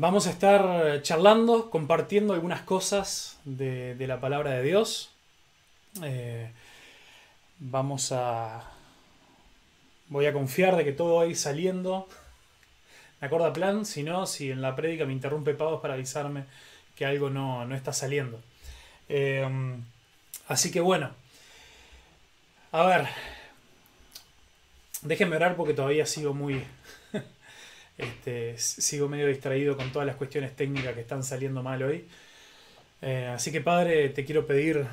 Vamos a estar charlando, compartiendo algunas cosas de, la palabra de Dios. Eh, vamos a... Voy a confiar de que todo va a ir saliendo de acuerdo plan, si no, si en la prédica me interrumpe Pablo para avisarme que algo no, está saliendo. Eh, así que bueno, a ver, déjenme orar porque todavía sigo muy, este, sigo medio distraído con todas las cuestiones técnicas que están saliendo mal hoy. Eh, así que Padre, te quiero pedir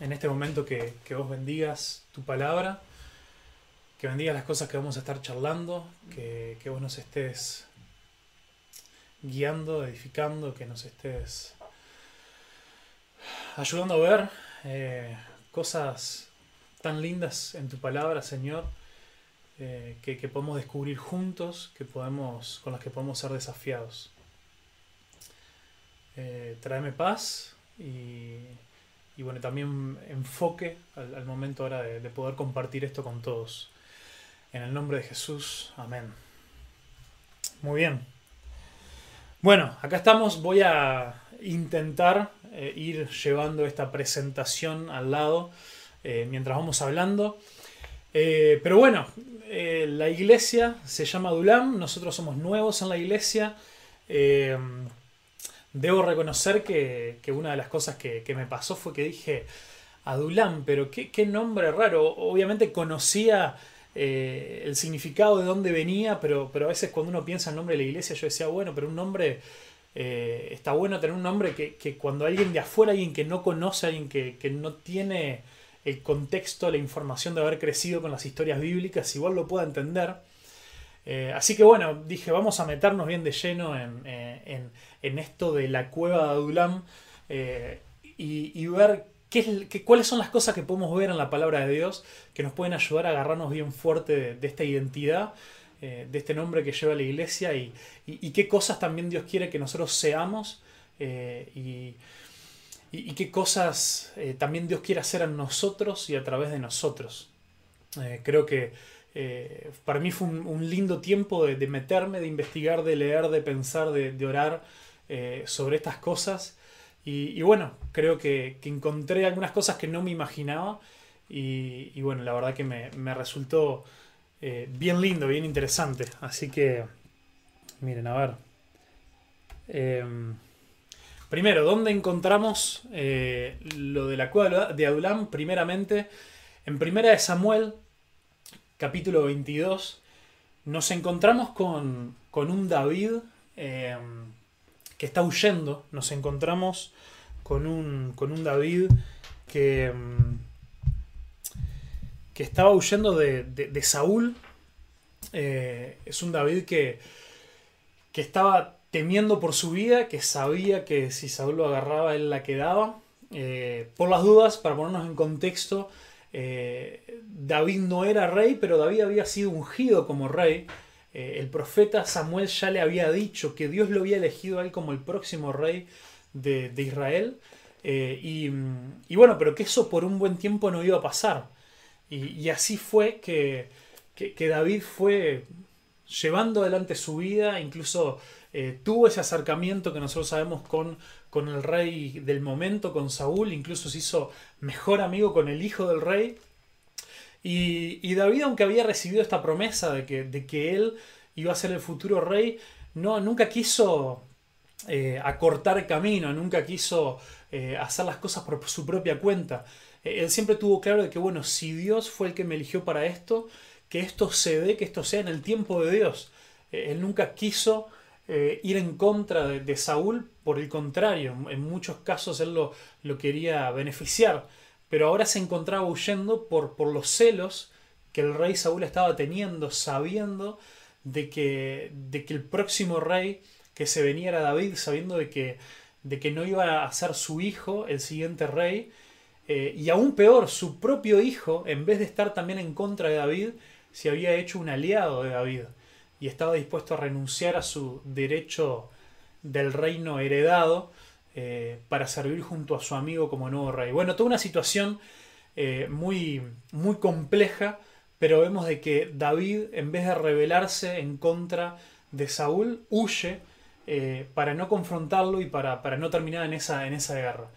en este momento que, vos bendigas tu palabra, que bendigas las cosas que vamos a estar charlando, que, vos nos estés guiando, edificando, que nos estés ayudando a ver eh, cosas tan lindas en tu palabra, Señor eh, que, podemos descubrir juntos, que podemos, con las que podemos ser desafiados. Eh, tráeme paz y, bueno, también enfoque al, momento ahora de, poder compartir esto con todos. En el nombre de Jesús, amén. Muy bien. Bueno, acá estamos. Voy a intentar eh, ir llevando esta presentación al lado mientras vamos hablando. Pero bueno, eh, la iglesia se llama Dulam, nosotros somos nuevos en la iglesia. Eh, debo reconocer que, una de las cosas que, me pasó fue que dije, Adulam, pero qué, nombre raro. Obviamente conocía eh, el significado de dónde venía, pero, pero a veces cuando uno piensa en el nombre de la iglesia, yo decía, bueno, pero un nombre, está bueno tener un nombre que, que, cuando alguien de afuera, alguien que no conoce, alguien que, que no tiene el contexto, la información de haber crecido con las historias bíblicas, igual lo pueda entender. Eh, así que bueno, dije, vamos a meternos bien de lleno en, eh, esto de la cueva de Adulam eh, y, ver qué, cuáles son las cosas que podemos ver en la palabra de Dios que nos pueden ayudar a agarrarnos bien fuerte de, esta identidad, de este nombre que lleva la iglesia y, qué cosas también Dios quiere que nosotros seamos. Y, qué cosas eh, también Dios quiere hacer en nosotros y a través de nosotros. Eh, creo que eh, para mí fue un, lindo tiempo de, meterme, de investigar, de leer, de pensar, de, orar sobre estas cosas. Y, bueno, creo que, encontré algunas cosas que no me imaginaba. Y, bueno, la verdad que me, me resultó bien lindo, bien interesante. Así que, miren, a ver. Em, Primero, ¿dónde encontramos eh, lo de la cueva de Adulam? Primeramente, en Primera de Samuel, capítulo 22, nos encontramos con, un David eh, que está huyendo. Nos encontramos con un, con un David que, mm, que estaba huyendo de, Saúl. Eh, es un David que, que estaba temiendo por su vida, que sabía que si Saúl lo agarraba, él la quedaba. Eh, por las dudas, para ponernos en contexto, eh, David no era rey, pero David había sido ungido como rey. Eh, el profeta Samuel ya le había dicho que Dios lo había elegido a él como el próximo rey de, Israel. Y, bueno, pero que eso por un buen tiempo no iba a pasar. Y, así fue que, que David fue llevando adelante su vida, incluso eh, tuvo ese acercamiento que nosotros sabemos con, con el rey del momento, con Saúl, incluso se hizo mejor amigo con el hijo del rey. Y, David, aunque había recibido esta promesa de que, de que él iba a ser el futuro rey, no, nunca quiso eh, acortar camino, nunca quiso eh, hacer las cosas por su propia cuenta. él siempre tuvo claro de que, bueno, si Dios fue el que me eligió para esto, que esto se dé, que esto sea en el tiempo de Dios. él nunca quiso eh, ir en contra de, Saúl, por el contrario, en muchos casos él lo, quería beneficiar, pero ahora se encontraba huyendo por, por los celos que el rey Saúl estaba teniendo, sabiendo de que, de que el próximo rey que se venía era David, sabiendo de que, de que no iba a ser su hijo el siguiente rey, eh, y aún peor, su propio hijo, en vez de estar también en contra de David, se había hecho un aliado de David y estaba dispuesto a renunciar a su derecho del reino heredado eh, para servir junto a su amigo como nuevo rey. Bueno, toda una situación eh, muy, muy compleja, pero vemos de que David, en vez de rebelarse en contra de Saúl, huye eh, para no confrontarlo y para, no terminar en esa, en esa guerra.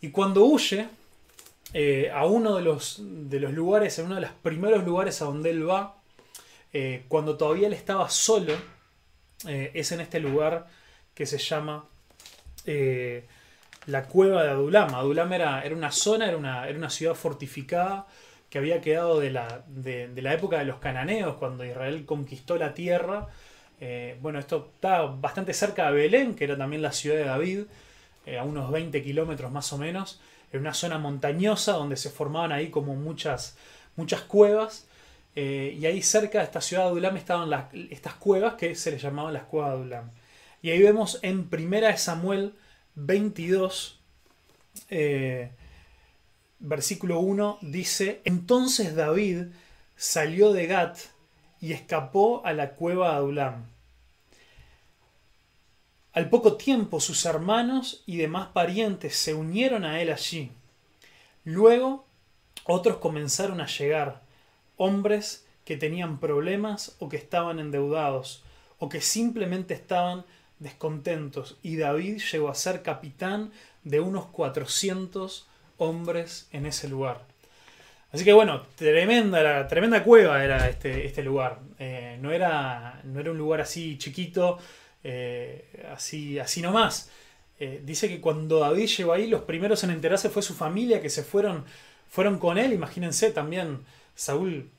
Y cuando huye a uno de los, de los lugares, en uno de los primeros lugares a donde él va, cuando todavía él estaba solo, es en este lugar que se llama la cueva de Adulam. Adulam era, era una zona, era una, era una ciudad fortificada que había quedado de la, de, la, época de los cananeos, cuando Israel conquistó la tierra. Eh, bueno, esto está bastante cerca de Belén, que era también la ciudad de David, eh, a unos 20 kilómetros más o menos. Era una zona montañosa donde se formaban ahí como muchas, muchas cuevas. Eh, y ahí cerca de esta ciudad de Adulam estaban las, estas cuevas que se les llamaban las cuevas de Adulam. Y ahí vemos en primera de Samuel 22, versículo 1 dice, entonces David salió de Gat y escapó a la cueva de Adulam. Al poco tiempo sus hermanos y demás parientes se unieron a él allí. Luego otros comenzaron a llegar, hombres que tenían problemas o que estaban endeudados o que simplemente estaban descontentos y David llegó a ser capitán de unos 400 hombres en ese lugar. Así que bueno, tremenda, tremenda cueva era este, este lugar. Eh, no, era, no era un lugar así chiquito, eh, así, así nomás. Eh, dice que cuando David llegó ahí, los primeros en enterarse fue su familia, que se fueron, fueron con él. Imagínense también, Saúl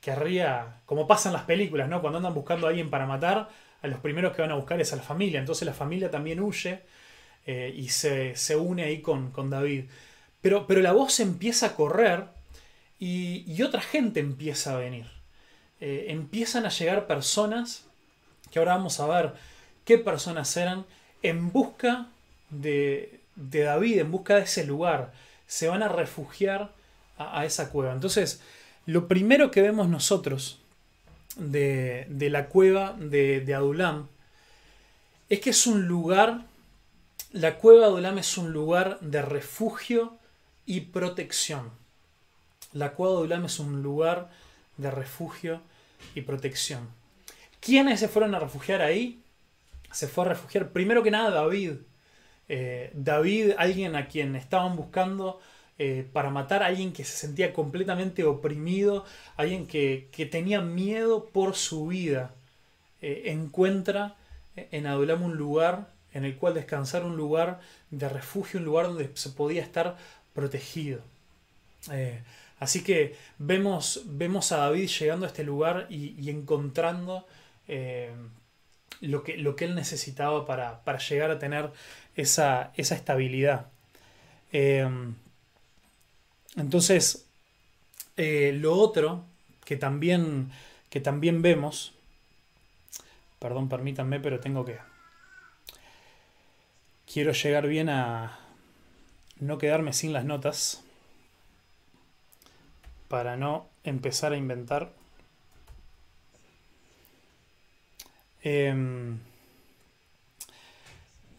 querría, como pasan las películas, ¿no? Cuando andan buscando a alguien para matar, a los primeros que van a buscar es a la familia. Entonces la familia también huye. Eh, y se, une ahí con, David. Pero, pero, la voz empieza a correr y, otra gente empieza a venir. Eh, empiezan a llegar personas, que ahora vamos a ver qué personas eran, en busca de, David, en busca de ese lugar. Se van a refugiar a, esa cueva. Entonces, lo primero que vemos nosotros de, la cueva de, de Adulam es que es un lugar la cueva de Olam es un lugar de refugio y protección. La cueva de Olam es un lugar de refugio y protección. ¿Quiénes se fueron a refugiar ahí? Se fue a refugiar primero que nada David. Eh, David, alguien a quien estaban buscando eh, para matar, alguien que se sentía completamente oprimido, alguien que, tenía miedo por su vida. Eh, encuentra en Adulam un lugar en el cual descansar, un lugar de refugio, un lugar donde se podía estar protegido. Eh, así que vemos, vemos a David llegando a este lugar y, encontrando eh, lo, que, lo, que, él necesitaba para, llegar a tener esa, estabilidad. Eh, entonces, lo otro que también, que también vemos, perdón, permítanme, pero tengo que quiero llegar bien a no quedarme sin las notas para no empezar a inventar. Em,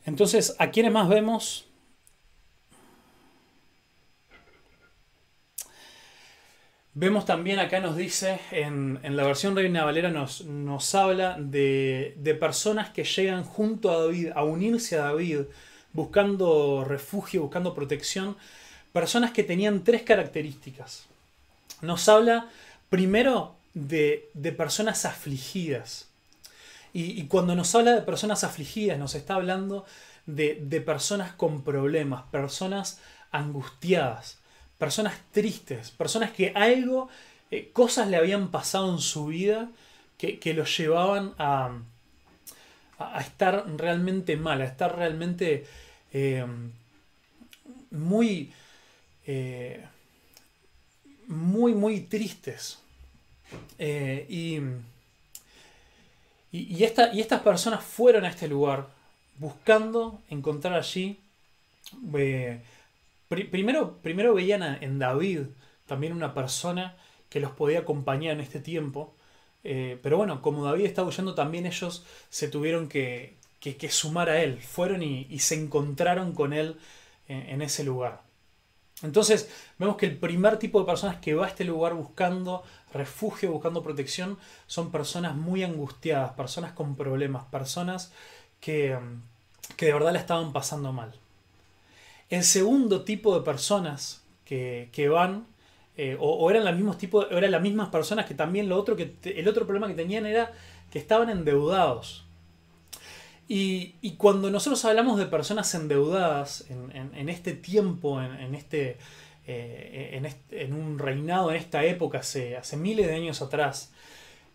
entonces, ¿a quiénes más vemos? Vemos también acá nos dice, en, la versión Reina Valera nos, nos habla de, personas que llegan junto a David, a unirse a David, buscando refugio, buscando protección. Personas que tenían tres características. Nos habla primero de, personas afligidas. Y, cuando nos habla de personas afligidas, nos está hablando de, de personas con problemas, personas angustiadas personas tristes, personas que algo, eh, cosas le habían pasado en su vida que, que los llevaban a, a, estar realmente mal, a estar realmente eh, muy, eh, muy, muy tristes. y, y, esta, y estas personas fueron a este lugar buscando encontrar allí primero, primero veían en David también una persona que los podía acompañar en este tiempo. Eh, pero bueno, como David estaba huyendo, también ellos se tuvieron que, sumar a él. Fueron y, se encontraron con él en, ese lugar. Entonces vemos que el primer tipo de personas que va a este lugar buscando refugio, buscando protección, son personas muy angustiadas, personas con problemas, personas que, que de verdad la estaban pasando mal. El segundo tipo de personas que, van, eh, o, eran, los mismos tipos, eran las mismas personas que también lo otro que el otro problema que tenían era que estaban endeudados. Y, cuando nosotros hablamos de personas endeudadas en, este tiempo, en, este, eh, en, un reinado, en esta época, hace, hace miles de años atrás,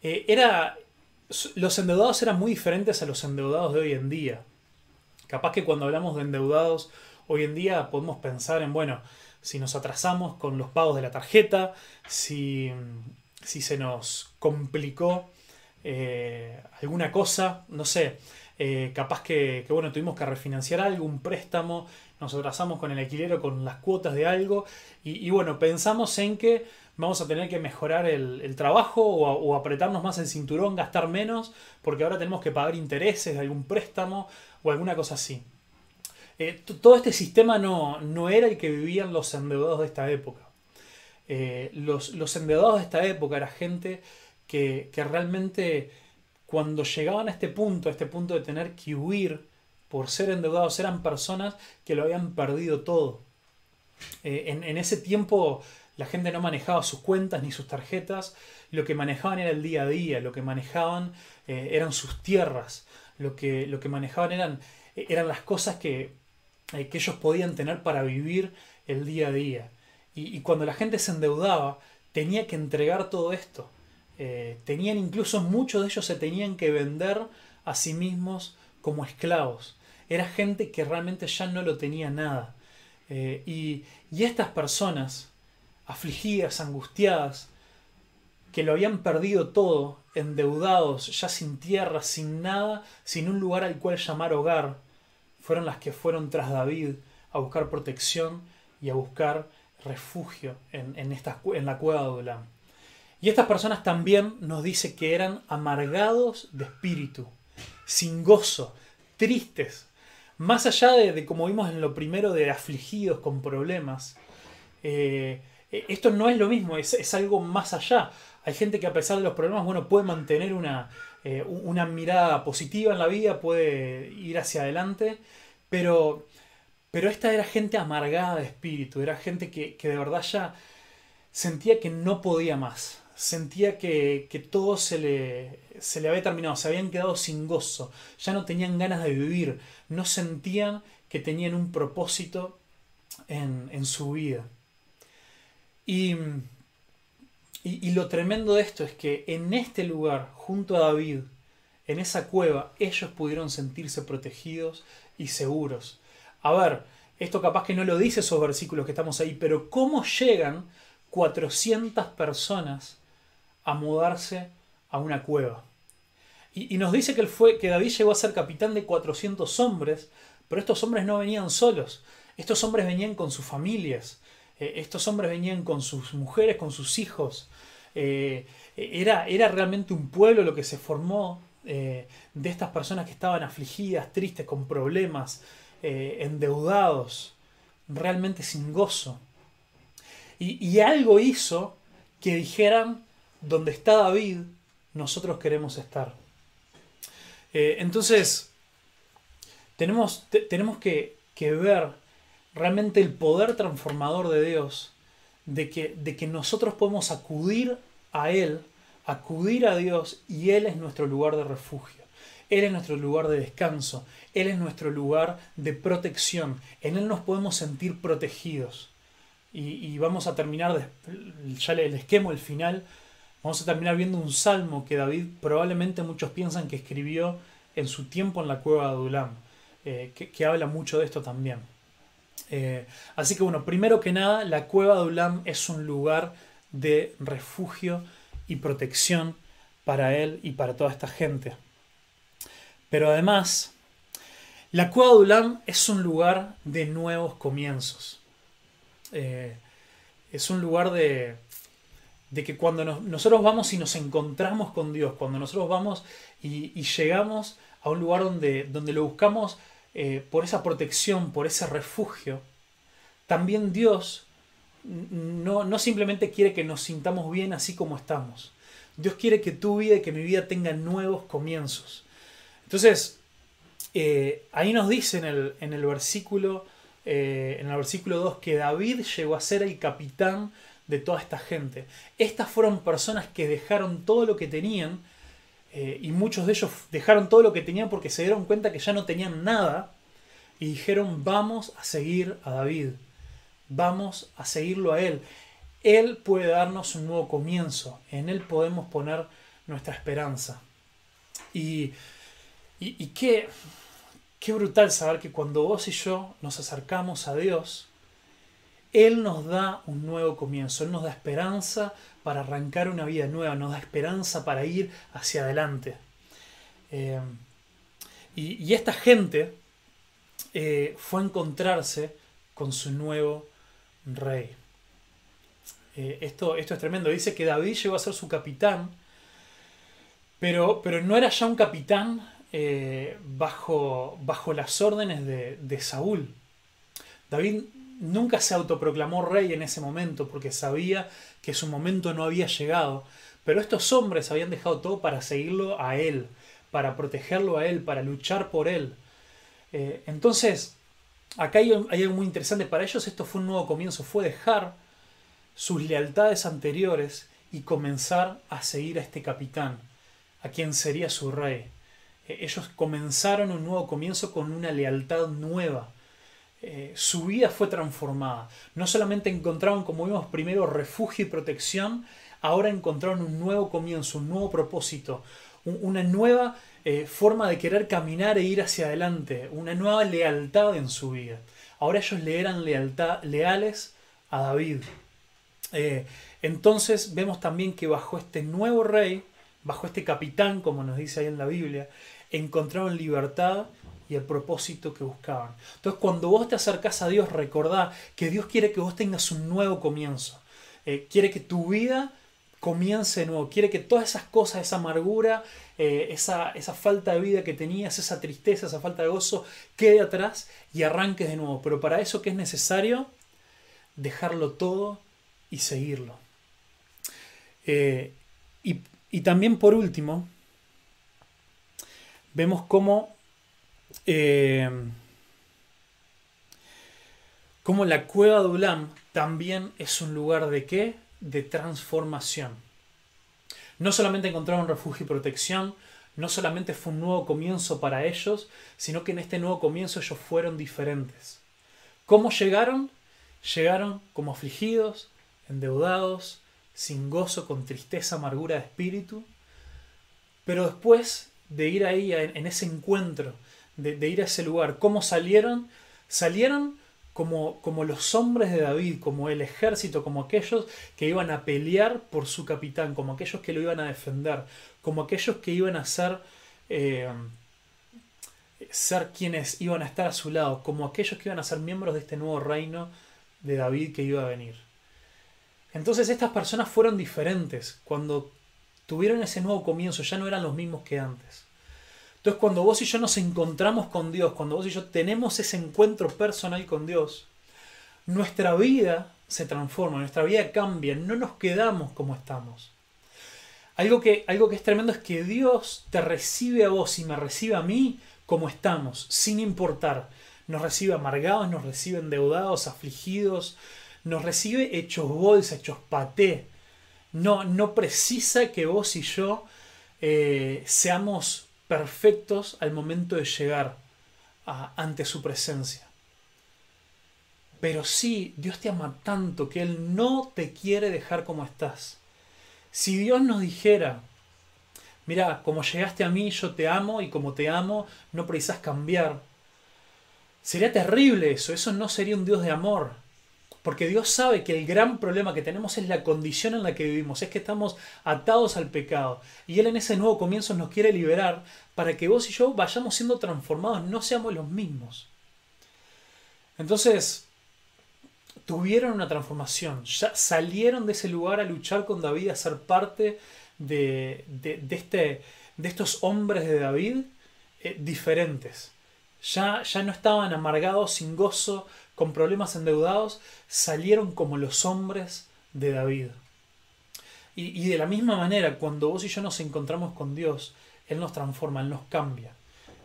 eh, era, los endeudados eran muy diferentes a los endeudados de hoy en día. Capaz que cuando hablamos de endeudados hoy en día podemos pensar en, bueno, si nos atrasamos con los pagos de la tarjeta, si, si se nos complicó eh, alguna cosa, no sé, eh, capaz que, bueno, tuvimos que refinanciar algo, un préstamo, nos atrasamos con el alquiler con las cuotas de algo y, bueno, pensamos en que vamos a tener que mejorar el, trabajo o, apretarnos más el cinturón, gastar menos, porque ahora tenemos que pagar intereses de algún préstamo o alguna cosa así. Eh, todo este sistema no, no, era el que vivían los endeudados de esta época. los, los endeudados de esta época era gente que, realmente cuando llegaban a este punto, a este punto de tener que huir por ser endeudados, eran personas que lo habían perdido todo. Eh, en, ese tiempo la gente no manejaba sus cuentas ni sus tarjetas, lo que manejaban era el día a día, lo que manejaban eh, eran sus tierras, lo que, lo que manejaban eran, eran las cosas que, eh, que, ellos podían tener para vivir el día a día. y cuando la gente se endeudaba, tenía que entregar todo esto. Eh, tenían incluso muchos de ellos se tenían que vender a sí mismos como esclavos. Era gente que realmente ya no lo tenía nada. Eh, y, estas personas, afligidas, angustiadas, que lo habían perdido todo, endeudados, ya sin tierra, sin nada, sin un lugar al cual llamar hogar, fueron las que fueron tras David a buscar protección y a buscar refugio en, en, en la cueva de Adulam. Y estas personas también nos dice que eran amargados de espíritu, sin gozo, tristes. Más allá de, como vimos en lo primero, de afligidos con problemas, eh, esto no es lo mismo, es, algo más allá. Hay gente que a pesar de los problemas, bueno, puede mantener una, eh, una mirada positiva en la vida, puede ir hacia adelante, pero, pero esta era gente amargada de espíritu, era gente que, que de verdad ya sentía que no podía más sentía que, todo se le, se le había terminado, se habían quedado sin gozo, ya no tenían ganas de vivir, no sentían que tenían un propósito en, su vida. Y, y, lo tremendo de esto es que en este lugar, junto a David, en esa cueva, ellos pudieron sentirse protegidos y seguros. A ver, esto capaz que no lo dice esos versículos que estamos ahí, pero ¿cómo llegan 400 personas a mudarse a una cueva. Y, nos dice que, fue, que David llegó a ser capitán de 400 hombres, pero estos hombres no venían solos, estos hombres venían con sus familias, eh, estos hombres venían con sus mujeres, con sus hijos. Eh, era, era, realmente un pueblo lo que se formó eh, de estas personas que estaban afligidas, tristes, con problemas, endeudados, realmente sin gozo. Y, algo hizo que dijeran, donde está David, nosotros queremos estar. Entonces, tenemos, tenemos que, ver realmente el poder transformador de Dios, de que, de que nosotros podemos acudir a Él, acudir a Dios y Él es nuestro lugar de refugio. Él es nuestro lugar de descanso, Él es nuestro lugar de protección, en Él nos podemos sentir protegidos. Y, vamos a terminar, ya el esquema, el final, Vamos a terminar viendo un salmo que David probablemente muchos piensan que escribió en su tiempo en la cueva de Adulam, eh, que, habla mucho de esto también. Eh, así que bueno, primero que nada, la cueva de Adulam es un lugar de refugio y protección para él y para toda esta gente. Pero además, la cueva de Adulam es un lugar de nuevos comienzos. Eh, es un lugar de, de que cuando nosotros vamos y nos encontramos con Dios, cuando nosotros vamos y, llegamos a un lugar donde, donde lo buscamos eh, por esa protección, por ese refugio, también Dios no, no simplemente quiere que nos sintamos bien así como estamos. Dios quiere que tu vida y que mi vida tengan nuevos comienzos. Entonces, eh, ahí nos dice en el, en el versículo, eh, en el versículo 2 que David llegó a ser el capitán de toda esta gente. Estas fueron personas que dejaron todo lo que tenían eh, y muchos de ellos dejaron todo lo que tenían porque se dieron cuenta que ya no tenían nada y dijeron vamos a seguir a David, vamos a seguirlo a él. Él puede darnos un nuevo comienzo, en Él podemos poner nuestra esperanza. Y, y, qué, qué brutal saber que cuando vos y yo nos acercamos a Dios, Él nos da un nuevo comienzo, Él nos da esperanza para arrancar una vida nueva, nos da esperanza para ir hacia adelante. Eh, y, esta gente eh, fue a encontrarse con su nuevo rey. Eh, esto, esto es tremendo. Dice que David llegó a ser su capitán, pero, pero no era ya un capitán bajo, bajo las órdenes de, de Saúl. David nunca se autoproclamó rey en ese momento porque sabía que su momento no había llegado. Pero estos hombres habían dejado todo para seguirlo a él, para protegerlo a él, para luchar por él. Eh, entonces, acá hay, algo muy interesante. Para ellos esto fue un nuevo comienzo, fue dejar sus lealtades anteriores y comenzar a seguir a este capitán, a quien sería su rey. Eh, ellos comenzaron un nuevo comienzo con una lealtad nueva. Eh, su vida fue transformada. No solamente encontraron, como vimos primero, refugio y protección, ahora encontraron un nuevo comienzo, un nuevo propósito, una nueva eh, forma de querer caminar e ir hacia adelante, una nueva lealtad en su vida. Ahora ellos le eran lealtad, leales a David. Eh, entonces vemos también que bajo este nuevo rey, bajo este capitán, como nos dice ahí en la Biblia, encontraron libertad y el propósito que buscaban. Entonces cuando vos te acercás a Dios, recordá que Dios quiere que vos tengas un nuevo comienzo. Eh, quiere que tu vida comience de nuevo. Quiere que todas esas cosas, esa amargura, eh, esa, esa, falta de vida que tenías, esa tristeza, esa falta de gozo, quede atrás y arranques de nuevo. Pero para eso, ¿qué es necesario? Dejarlo todo y seguirlo. Eh, y, también por último, vemos cómo, eh, cómo la cueva de Ulam también es un lugar de qué? De transformación. No solamente encontraron refugio y protección, no solamente fue un nuevo comienzo para ellos, sino que en este nuevo comienzo ellos fueron diferentes. ¿Cómo llegaron? Llegaron como afligidos, endeudados, sin gozo, con tristeza, amargura de espíritu. Pero después de ir ahí, en ese encuentro, de, ir a ese lugar, ¿cómo salieron? Salieron como, como, los hombres de David, como el ejército, como aquellos que iban a pelear por su capitán, como aquellos que lo iban a defender, como aquellos que iban a ser, eh, ser quienes iban a estar a su lado, como aquellos que iban a ser miembros de este nuevo reino de David que iba a venir. Entonces estas personas fueron diferentes. Cuando tuvieron ese nuevo comienzo, ya no eran los mismos que antes. Entonces cuando vos y yo nos encontramos con Dios, cuando vos y yo tenemos ese encuentro personal con Dios, nuestra vida se transforma, nuestra vida cambia, no nos quedamos como estamos. Algo que, algo que es tremendo es que Dios te recibe a vos y me recibe a mí como estamos, sin importar. Nos recibe amargados, nos recibe endeudados, afligidos, nos recibe hechos bolsa, hechos paté. No, no precisa que vos y yo eh, seamos perfectos al momento de llegar ante su presencia. Pero sí, Dios te ama tanto que Él no te quiere dejar como estás. Si Dios nos dijera, mira, como llegaste a mí, yo te amo y como te amo, no precisas cambiar. Sería terrible eso, eso no sería un Dios de amor. Porque Dios sabe que el gran problema que tenemos es la condición en la que vivimos, es que estamos atados al pecado. Y Él en ese nuevo comienzo nos quiere liberar para que vos y yo vayamos siendo transformados, no seamos los mismos. Entonces, tuvieron una transformación, ya salieron de ese lugar a luchar con David, a ser parte de, este, de estos hombres de David eh, diferentes ya, ya no estaban amargados, sin gozo, con problemas endeudados, salieron como los hombres de David. Y, de la misma manera, cuando vos y yo nos encontramos con Dios, Él nos transforma, Él nos cambia,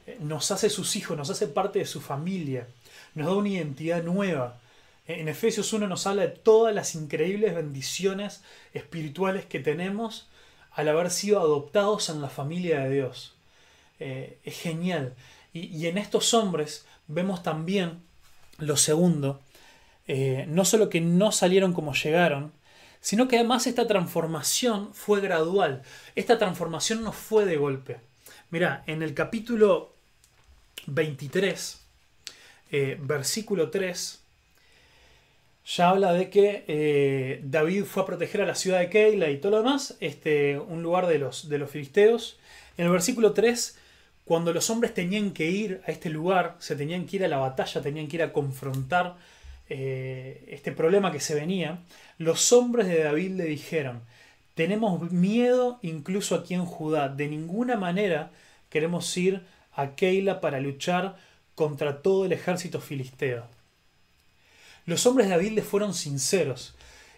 eh, nos hace sus hijos, nos hace parte de su familia, nos da una identidad nueva. En Efesios 1 nos habla de todas las increíbles bendiciones espirituales que tenemos al haber sido adoptados en la familia de Dios. Eh, es genial. Y, en estos hombres vemos también lo segundo, eh, no solo que no salieron como llegaron, sino que además esta transformación fue gradual. Esta transformación no fue de golpe. Mira, en el capítulo 23, eh, versículo 3, ya habla de que eh, David fue a proteger a la ciudad de Keila y todo lo demás, este, un lugar de los, de los filisteos. En el versículo 3 cuando los hombres tenían que ir a este lugar, se tenían que ir a la batalla, tenían que ir a confrontar eh, este problema que se venía, los hombres de David le dijeron, tenemos miedo incluso aquí en Judá, de ninguna manera queremos ir a Keila para luchar contra todo el ejército filisteo. Los hombres de David le fueron sinceros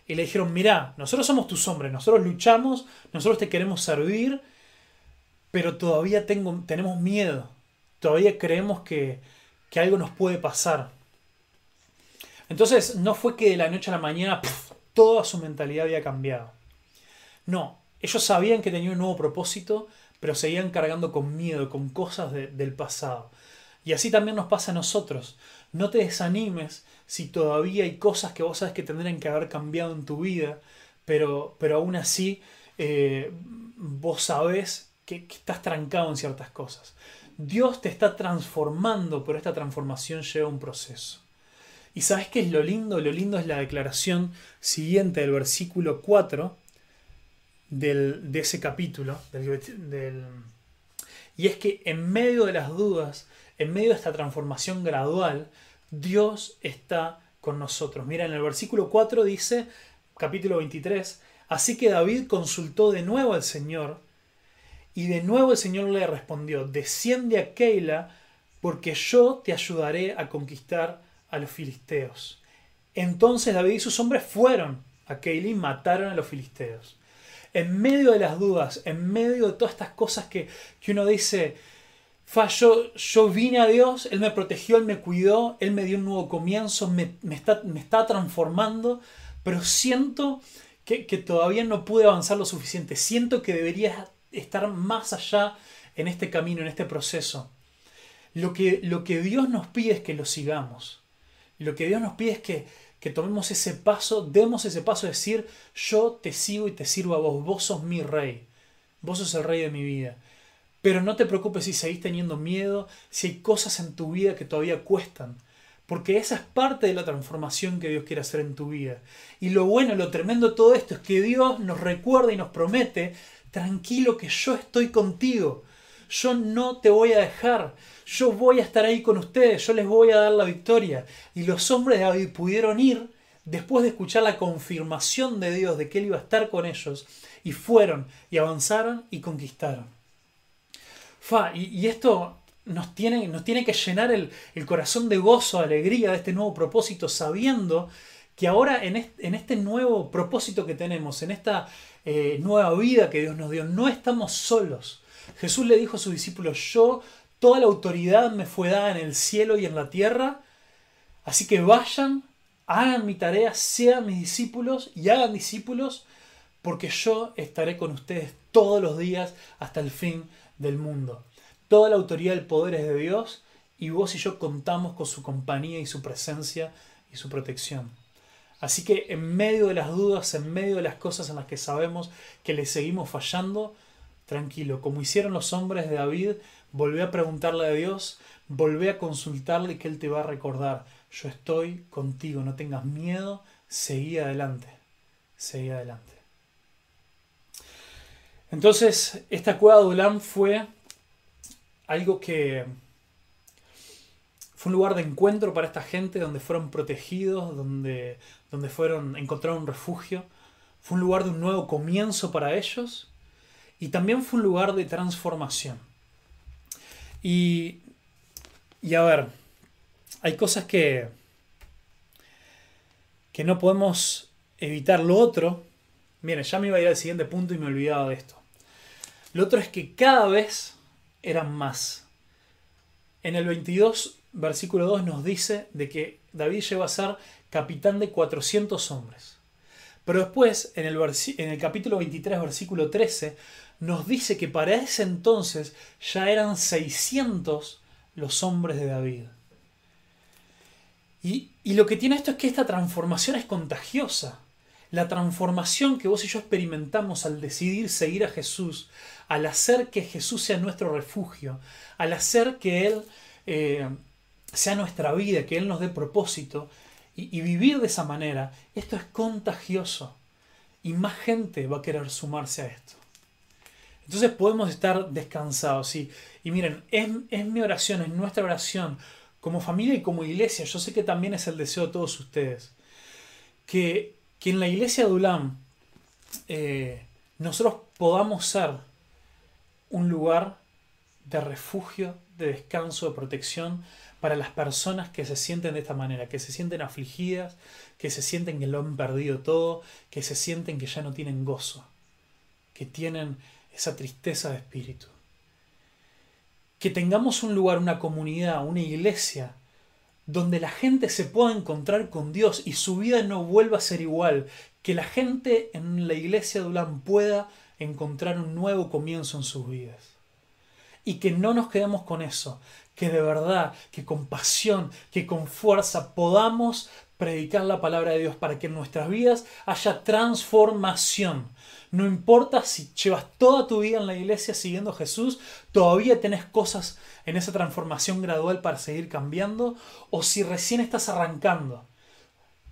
y le dijeron, mirá, nosotros somos tus hombres, nosotros luchamos, nosotros te queremos servir, pero todavía tengo, tenemos miedo, todavía creemos que, algo nos puede pasar. Entonces no fue que de la noche a la mañana toda su mentalidad había cambiado. No, ellos sabían que tenían un nuevo propósito, pero seguían cargando con miedo, con cosas del pasado. Y así también nos pasa a nosotros. No te desanimes si todavía hay cosas que vos sabes que tendrían que haber cambiado en tu vida, pero, pero aún así eh, vos sabés que, estás trancado en ciertas cosas. Dios te está transformando, pero esta transformación lleva un proceso. ¿Y sabes qué es lo lindo? Lo lindo es la declaración siguiente del versículo 4 del, de ese capítulo. y es que en medio de las dudas, en medio de esta transformación gradual, Dios está con nosotros. Mira, en el versículo 4 dice, capítulo 23, así que David consultó de nuevo al Señor y de nuevo el Señor le respondió, desciende a Keila, porque yo te ayudaré a conquistar a los filisteos. Entonces David y sus hombres fueron a Keila y mataron a los filisteos. En medio de las dudas, en medio de todas estas cosas que, uno dice, Fa, yo, vine a Dios, Él me protegió, Él me cuidó, Él me dio un nuevo comienzo, me, está, me está, transformando, pero siento que, que, todavía no pude avanzar lo suficiente. Siento que debería estar más allá en este camino, en este proceso. Lo que, lo que Dios nos pide es que lo sigamos. Lo que Dios nos pide es que, que tomemos ese paso, demos ese paso de decir, yo te sigo y te sirvo a vos, vos sos mi rey, vos sos el rey de mi vida. Pero no te preocupes si seguís teniendo miedo, si hay cosas en tu vida que todavía cuestan, porque esa es parte de la transformación que Dios quiere hacer en tu vida. Y lo bueno, lo tremendo de todo esto es que Dios nos recuerda y nos promete tranquilo que yo estoy contigo. Yo no te voy a dejar. Yo voy a estar ahí con ustedes. Yo les voy a dar la victoria. Y los hombres de David pudieron ir después de escuchar la confirmación de Dios de que Él iba a estar con ellos. Y fueron y avanzaron y conquistaron. Fa, y, esto nos tiene, nos tiene que llenar el, corazón de gozo, alegría de este nuevo propósito, sabiendo que ahora en este nuevo propósito que tenemos, en esta eh, nueva vida que Dios nos dio. No estamos solos. Jesús le dijo a sus discípulos, yo, toda la autoridad me fue dada en el cielo y en la tierra, así que vayan, hagan mi tarea, sean mis discípulos y hagan discípulos, porque yo estaré con ustedes todos los días hasta el fin del mundo. Toda la autoridad del poder es de Dios y vos y yo contamos con su compañía y su presencia y su protección. Así que en medio de las dudas, en medio de las cosas en las que sabemos que le seguimos fallando, tranquilo, como hicieron los hombres de David, volvé a preguntarle a Dios, volvé a consultarle que Él te va a recordar, yo estoy contigo, no tengas miedo, seguí adelante, seguí adelante. Entonces, esta cueva de Ulam fue algo que fue un lugar de encuentro para esta gente donde fueron protegidos, donde, donde fueron, encontraron refugio. Fue un lugar de un nuevo comienzo para ellos y también fue un lugar de transformación. Y, y a ver, hay cosas que, que no podemos evitar. Lo otro, miren, ya me iba a ir al siguiente punto y me olvidaba de esto. Lo otro es que cada vez eran más. En el 22, versículo 2 nos dice de que David llegó a ser capitán de 400 hombres. Pero después, en el, en el capítulo 23, versículo 13, nos dice que para ese entonces ya eran 600 los hombres de David. Y, y, lo que tiene esto es que esta transformación es contagiosa. La transformación que vos y yo experimentamos al decidir seguir a Jesús, al hacer que Jesús sea nuestro refugio, al hacer que Él eh, sea nuestra vida, que Él nos dé propósito, y, vivir de esa manera, esto es contagioso. Y más gente va a querer sumarse a esto. Entonces podemos estar descansados. Y, y miren, es, es, mi oración, es nuestra oración, como familia y como iglesia, yo sé que también es el deseo de todos ustedes, que, que en la iglesia de Ulam eh, nosotros podamos ser un lugar de refugio, de descanso, de protección para las personas que se sienten de esta manera, que se sienten afligidas, que se sienten que lo han perdido todo, que se sienten que ya no tienen gozo, que tienen esa tristeza de espíritu. Que tengamos un lugar, una comunidad, una iglesia, donde la gente se pueda encontrar con Dios y su vida no vuelva a ser igual, que la gente en la iglesia de Ulam pueda encontrar un nuevo comienzo en sus vidas. Y que no nos quedemos con eso, que de verdad, que con pasión, que con fuerza podamos predicar la palabra de Dios para que en nuestras vidas haya transformación. No importa si llevas toda tu vida en la iglesia siguiendo a Jesús, todavía tenés cosas en esa transformación gradual para seguir cambiando, o si recién estás arrancando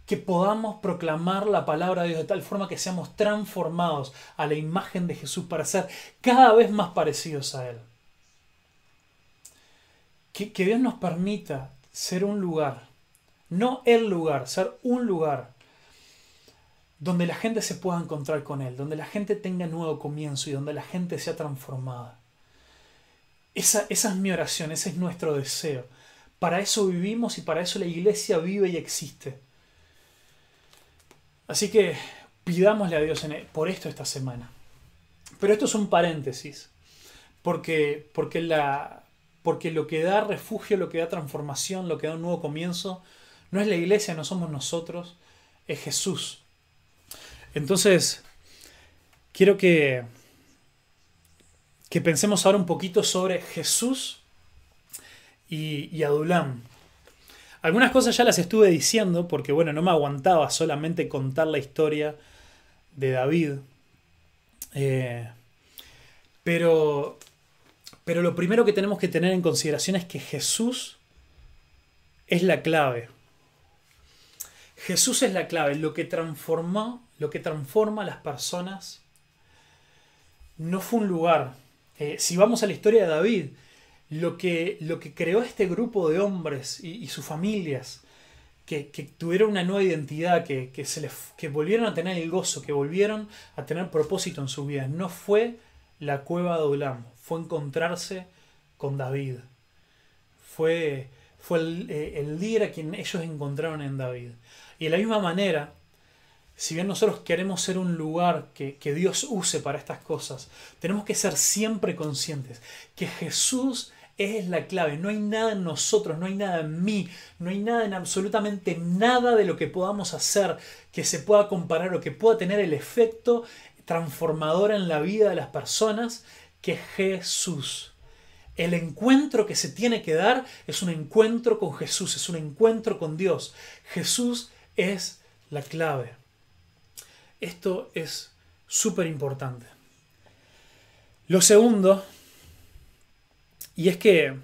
que podamos proclamar la palabra de Dios de tal forma que seamos transformados a la imagen de Jesús para ser cada vez más parecidos a Él. Que, Dios nos permita ser un lugar, no el lugar, ser un lugar donde la gente se pueda encontrar con Él, donde la gente tenga nuevo comienzo y donde la gente sea transformada. Esa, esa es mi oración, ese es nuestro deseo. Para eso vivimos y para eso la iglesia vive y existe. Así que pidámosle a Dios e, por esto esta semana. Pero esto es un paréntesis, porque, porque, la, porque lo que da refugio, lo que da transformación, lo que da un nuevo comienzo, no es la iglesia, no somos nosotros, es Jesús. Entonces, quiero que, que pensemos ahora un poquito sobre Jesús y, y Adulam. Algunas cosas ya las estuve diciendo porque, bueno, no me aguantaba solamente contar la historia de David. Eh, pero, pero lo primero que tenemos que tener en consideración es que Jesús es la clave. Jesús es la clave, lo que transformó, lo que transforma a las personas no fue un lugar. Eh, si vamos a la historia de David, lo que, lo que creó este grupo de hombres y, sus familias, que, tuvieron una nueva identidad, que, se les, que volvieron a tener el gozo, que volvieron a tener propósito en su vida, no fue la cueva de Olam, fue encontrarse con David. Fue, fue el, eh, el líder a quien ellos encontraron en David. Y de la misma manera, si bien nosotros queremos ser un lugar que, que, Dios use para estas cosas, tenemos que ser siempre conscientes que Jesús es la clave. No hay nada en nosotros, no hay nada en mí, no hay nada en absolutamente nada de lo que podamos hacer que se pueda comparar o que pueda tener el efecto transformador en la vida de las personas que Jesús. El encuentro que se tiene que dar es un encuentro con Jesús, es un encuentro con Dios. Jesús es la clave. Esto es súper importante. Lo segundo y es que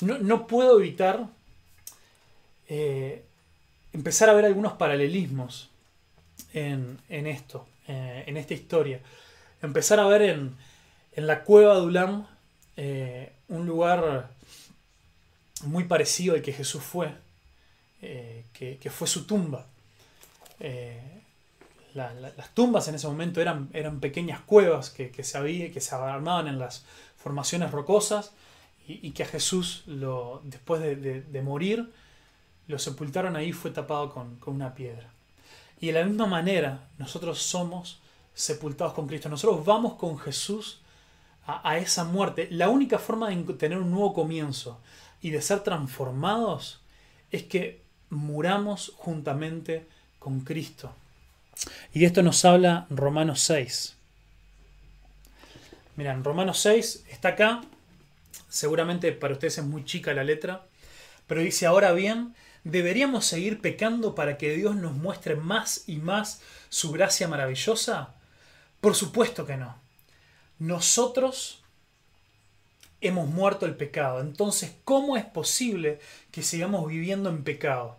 no, puedo evitar eh, empezar a ver algunos paralelismos en, esto, eh, en esta historia. Empezar a ver en, la cueva de Ulam eh, un lugar muy parecido al que Jesús fue, que, fue su tumba. las tumbas en ese momento eran, pequeñas cuevas que, se había, que se armaban en las formaciones rocosas y, que a Jesús, después de, morir, lo sepultaron ahí fue tapado con, una piedra. Y de la misma manera, nosotros somos sepultados con Cristo. Nosotros vamos con Jesús a, esa muerte. La única forma de tener un nuevo comienzo y de ser transformados es que muramos juntamente con Cristo. Y esto nos habla Romanos 6. Mira, en Romanos 6 está acá, seguramente para ustedes es muy chica la letra, pero dice, ahora bien, ¿deberíamos seguir pecando para que Dios nos muestre más y más su gracia maravillosa? Por supuesto que no. Nosotros hemos muerto el pecado, entonces ¿cómo es posible que sigamos viviendo en pecado?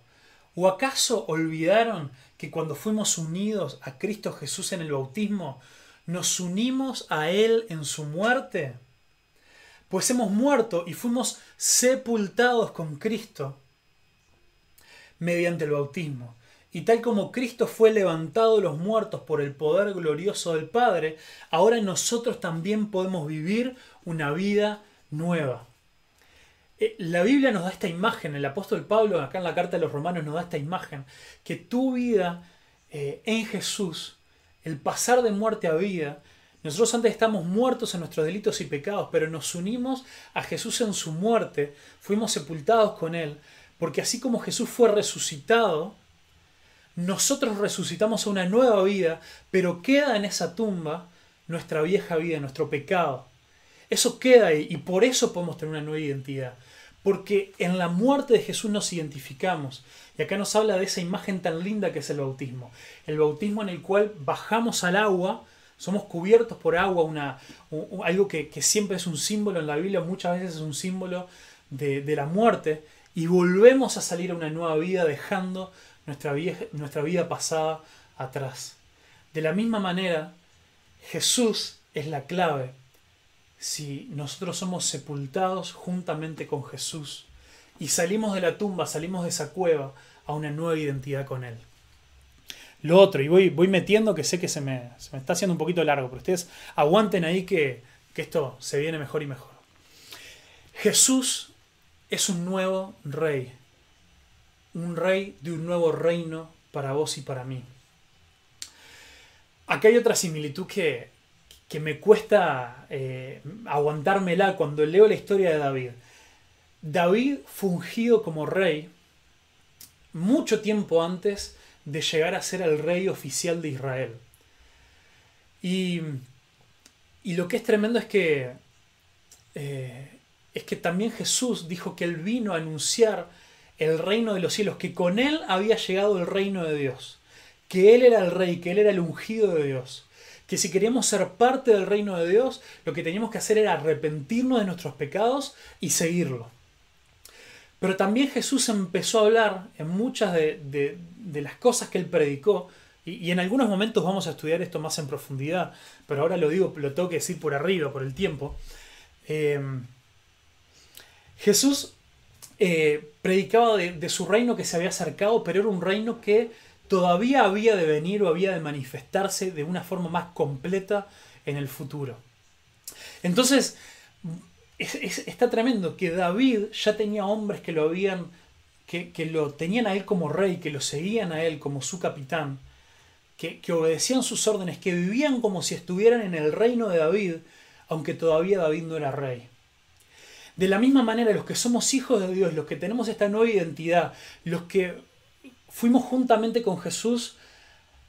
¿O acaso olvidaron que cuando fuimos unidos a Cristo Jesús en el bautismo, nos unimos a Él en su muerte? Pues hemos muerto y fuimos sepultados con Cristo mediante el bautismo. Y tal como Cristo fue levantado de los muertos por el poder glorioso del Padre, ahora nosotros también podemos vivir una vida nueva. Eh, la Biblia nos da esta imagen, el apóstol Pablo acá en la carta de los romanos nos da esta imagen, que tu vida eh, en Jesús, el pasar de muerte a vida, nosotros antes estamos muertos en nuestros delitos y pecados, pero nos unimos a Jesús en su muerte, fuimos sepultados con Él, porque así como Jesús fue resucitado, nosotros resucitamos a una nueva vida, pero queda en esa tumba nuestra vieja vida, nuestro pecado. Eso queda ahí y por eso podemos tener una nueva identidad. Porque en la muerte de Jesús nos identificamos. Y acá nos habla de esa imagen tan linda que es el bautismo. El bautismo en el cual bajamos al agua, somos cubiertos por agua, algo que, siempre es un símbolo en la Biblia, muchas veces es un símbolo de, la muerte, y volvemos a salir a una nueva vida dejando nuestra, nuestra vida pasada atrás. De la misma manera, Jesús es la clave si nosotros somos sepultados juntamente con Jesús y salimos de la tumba, salimos de esa cueva a una nueva identidad con Él. Lo otro, y voy, voy metiendo que sé que se me, está haciendo un poquito largo, pero ustedes aguanten ahí que, que esto se viene mejor y mejor. Jesús es un nuevo rey, un rey de un nuevo reino para vos y para mí. Acá hay otra similitud que, que me cuesta eh, aguantármela cuando leo la historia de David. David fungido como rey mucho tiempo antes de llegar a ser el rey oficial de Israel. Y, lo que es tremendo es que, eh, es que también Jesús dijo que él vino a anunciar el reino de los cielos, que con él había llegado el reino de Dios, que él era el rey, que él era el ungido de Dios que si queríamos ser parte del reino de Dios, lo que teníamos que hacer era arrepentirnos de nuestros pecados y seguirlo. Pero también Jesús empezó a hablar en muchas de, las cosas que él predicó, y, en algunos momentos vamos a estudiar esto más en profundidad, pero ahora lo digo, lo tengo que decir por arriba, por el tiempo. Eh, Jesús eh, predicaba de su reino que se había acercado, pero era un reino que todavía había de venir o había de manifestarse de una forma más completa en el futuro. Entonces, está tremendo que David ya tenía hombres que lo habían, que, lo tenían a él como rey, que lo seguían a él como su capitán, que, que obedecían sus órdenes, que vivían como si estuvieran en el reino de David, aunque todavía David no era rey. De la misma manera, los que somos hijos de Dios, los que tenemos esta nueva identidad, los que Fuimos juntamente con Jesús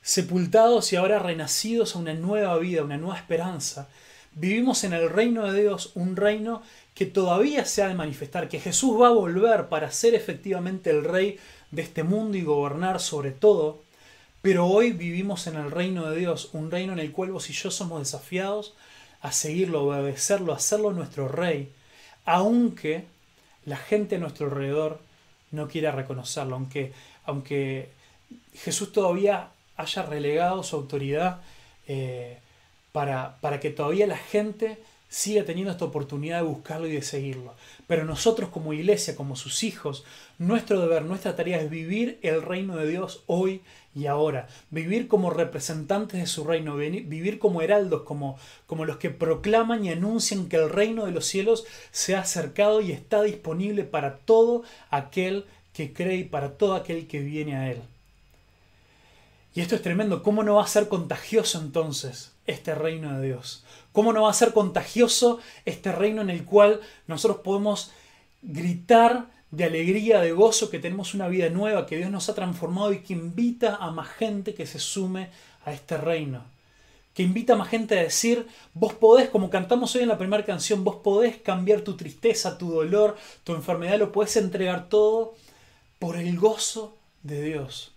sepultados y ahora renacidos a una nueva vida, una nueva esperanza. Vivimos en el reino de Dios, un reino que todavía se ha de manifestar, que Jesús va a volver para ser efectivamente el rey de este mundo y gobernar sobre todo. Pero hoy vivimos en el reino de Dios, un reino en el cual vos y yo somos desafiados a seguirlo, a obedecerlo, a hacerlo nuestro rey, aunque la gente a nuestro alrededor no quiera reconocerlo, aunque aunque Jesús todavía haya relegado su autoridad eh, para, para, que todavía la gente sigue teniendo esta oportunidad de buscarlo y de seguirlo. Pero nosotros como iglesia, como sus hijos, nuestro deber, nuestra tarea es vivir el reino de Dios hoy y ahora. Vivir como representantes de su reino, vivir como heraldos, como, como los que proclaman y anuncian que el reino de los cielos se ha acercado y está disponible para todo aquel que cree y para todo aquel que viene a él. Y esto es tremendo. ¿Cómo no va a ser contagioso entonces este reino de Dios? ¿Cómo no va a ser contagioso este reino en el cual nosotros podemos gritar de alegría, de gozo, que tenemos una vida nueva, que Dios nos ha transformado y que invita a más gente que se sume a este reino? Que invita a más gente a decir, vos podés, como cantamos hoy en la primera canción, vos podés cambiar tu tristeza, tu dolor, tu enfermedad, lo podés entregar todo por el gozo de Dios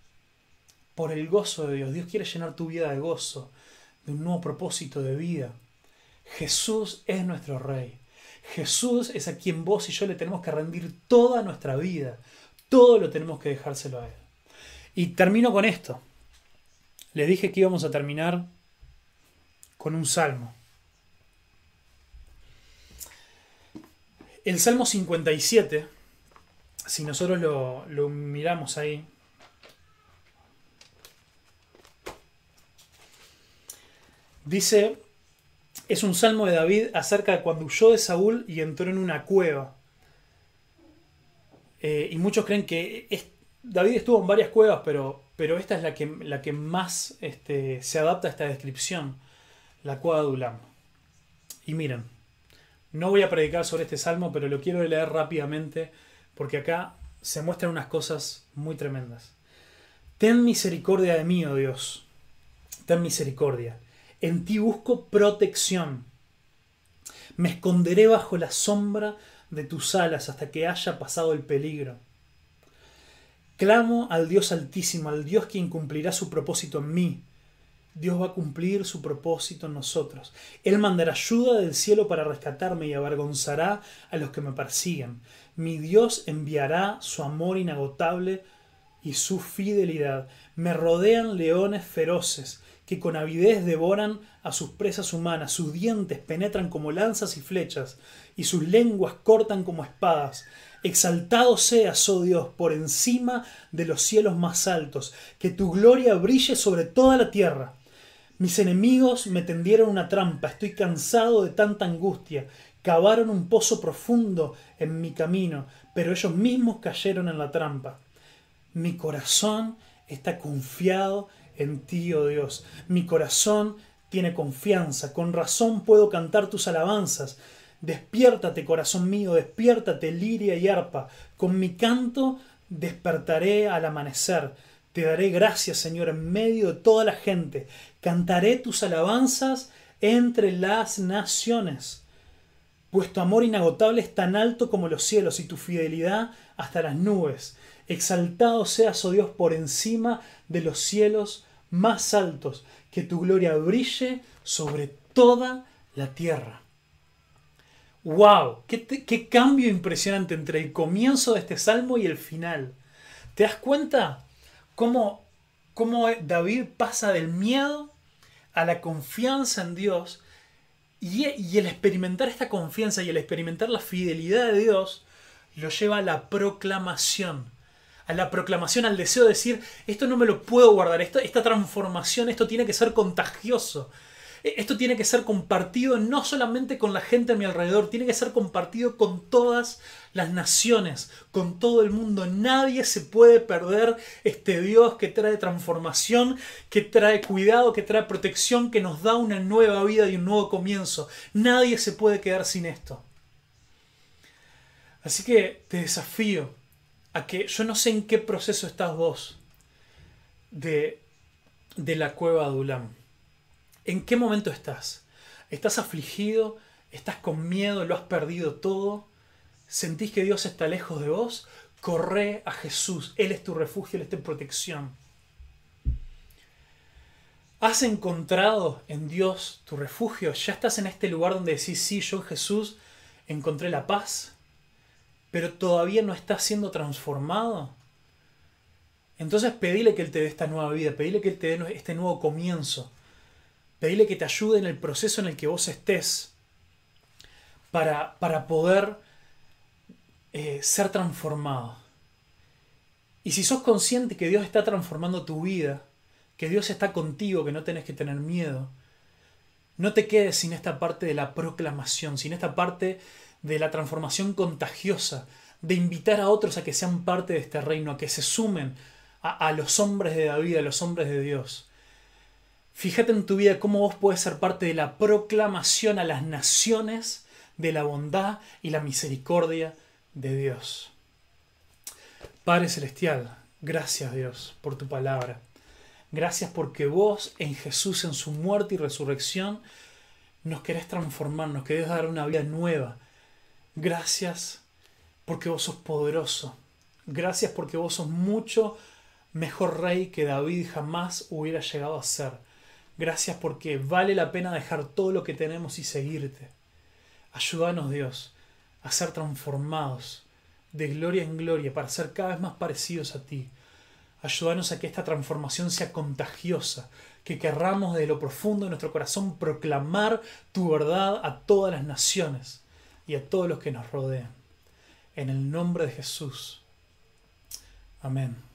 por el gozo de Dios. Dios quiere llenar tu vida de gozo, de un nuevo propósito de vida. Jesús es nuestro Rey. Jesús es a quien vos y yo le tenemos que rendir toda nuestra vida. Todo lo tenemos que dejárselo a Él. Y termino con esto. Les dije que íbamos a terminar con un salmo. El Salmo 57, si nosotros lo, lo miramos ahí, Dice, es un salmo de David acerca de cuando huyó de Saúl y entró en una cueva. Eh, y muchos creen que David estuvo en varias cuevas, pero, pero esta es la que, la que más este, se adapta a esta descripción, la cueva de Ulam. Y miren, no voy a predicar sobre este salmo, pero lo quiero leer rápidamente porque acá se muestran unas cosas muy tremendas. Ten misericordia de mí, oh Dios. Ten misericordia en ti busco protección. Me esconderé bajo la sombra de tus alas hasta que haya pasado el peligro. Clamo al Dios altísimo, al Dios quien cumplirá su propósito en mí. Dios va a cumplir su propósito en nosotros. Él mandará ayuda del cielo para rescatarme y avergonzará a los que me persiguen. Mi Dios enviará su amor inagotable y su fidelidad. Me rodean leones feroces que con avidez devoran a sus presas humanas, sus dientes penetran como lanzas y flechas, y sus lenguas cortan como espadas. Exaltado seas, oh Dios, por encima de los cielos más altos, que tu gloria brille sobre toda la tierra. Mis enemigos me tendieron una trampa, estoy cansado de tanta angustia. Cavaron un pozo profundo en mi camino, pero ellos mismos cayeron en la trampa. Mi corazón está confiado en ti, oh Dios. Mi corazón tiene confianza, con razón puedo cantar tus alabanzas. Despiértate, corazón mío, despiértate, liria y arpa. Con mi canto despertaré al amanecer. Te daré gracias, Señor, en medio de toda la gente. Cantaré tus alabanzas entre las naciones. Pues tu amor inagotable es tan alto como los cielos y tu fidelidad hasta las nubes. Exaltado seas, oh Dios, por encima de los cielos más altos, que tu gloria brille sobre toda la tierra. ¡Wow! ¿Qué, cambio impresionante entre el comienzo de este salmo y el final. ¿Te das cuenta cómo, cómo David pasa del miedo a la confianza en Dios y, y el experimentar esta confianza y el experimentar la fidelidad de Dios lo lleva a la proclamación a la proclamación, al deseo de decir, esto no me lo puedo guardar, esto, esta transformación, esto tiene que ser contagioso. E, esto tiene que ser compartido no solamente con la gente a mi alrededor, tiene que ser compartido con todas las naciones, con todo el mundo. Nadie se puede perder este Dios que trae transformación, que trae cuidado, que trae protección, que nos da una nueva vida y un nuevo comienzo. Nadie se puede quedar sin esto. Así que te desafío a que yo no sé en qué proceso estás vos de, de la cueva de Ulam. ¿En qué momento estás? ¿Estás afligido? ¿Estás con miedo? ¿Lo has perdido todo? ¿Sentís que Dios está lejos de vos? Corre a Jesús. Él es tu refugio, Él es tu protección. ¿Has encontrado en Dios tu refugio? ¿Ya estás en este lugar donde decís, sí, yo en Jesús encontré la paz? Pero todavía no está siendo transformado, entonces pedile que Él te dé esta nueva vida, pedile que Él te dé este nuevo comienzo, pedile que te ayude en el proceso en el que vos estés. para, para poder eh, ser transformado. Y si sos consciente que Dios está transformando tu vida, que Dios está contigo, que no tenés que tener miedo, no te quedes sin esta parte de la proclamación, sin esta parte de la transformación contagiosa, de invitar a otros a que sean parte de este reino, a que se sumen a, los hombres de David, a los hombres de Dios. Fíjate en tu vida cómo vos puedes ser parte de la proclamación a las naciones de la bondad y la misericordia de Dios. Padre Celestial, gracias Dios por tu palabra. Gracias porque vos en Jesús, en su muerte y resurrección, nos querés transformar, nos querés dar una vida nueva. Gracias porque vos sos poderoso. Gracias porque vos sos mucho mejor rey que David jamás hubiera llegado a ser. Gracias porque vale la pena dejar todo lo que tenemos y seguirte. Ayúdanos Dios a ser transformados de gloria en gloria para ser cada vez más parecidos a ti. Ayúdanos a que esta transformación sea contagiosa, que querramos desde lo profundo de nuestro corazón proclamar tu verdad a todas las naciones y a todos los que nos rodean. En el nombre de Jesús. Amén.